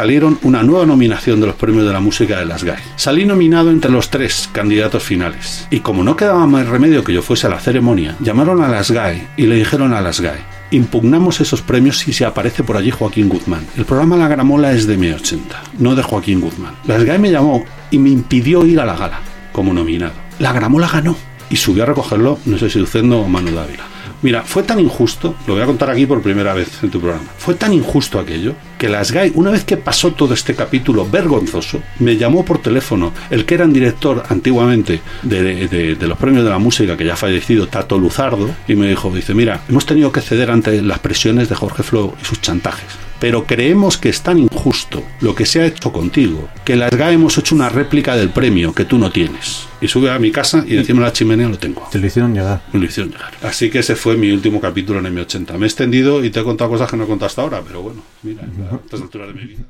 salieron una nueva nominación de los premios de la música de las GAE. Salí nominado entre los tres candidatos finales. Y como no quedaba más remedio que yo fuese a la ceremonia, llamaron a las GAE y le dijeron a las GAE, impugnamos esos premios si se aparece por allí Joaquín Guzmán. El programa La Gramola es de M80, no de Joaquín Guzmán. Las GAE me llamó y me impidió ir a la gala como nominado. La Gramola ganó y subió a recogerlo, no sé si Lucendo o Manu Dávila. Mira, fue tan injusto, lo voy a contar aquí por primera vez en tu programa, fue tan injusto aquello que las GAI, una vez que pasó todo este capítulo vergonzoso, me llamó por teléfono el que era el director antiguamente de, de- de los premios de la música, que ya ha fallecido, Tato Luzardo, y me dijo, dice, mira, hemos tenido que ceder ante las presiones de Jorge Flo y sus chantajes. Pero creemos que es tan injusto lo que se ha hecho contigo que en las GAE hemos hecho una réplica del premio que tú no tienes. Y sube a mi casa y encima de la chimenea lo tengo. Te lo hicieron llegar. Me lo hicieron llegar. Así que ese fue mi último capítulo en M80. Me he extendido y te he contado cosas que no he contado hasta ahora, pero bueno, mira, a estas alturas de mi vida.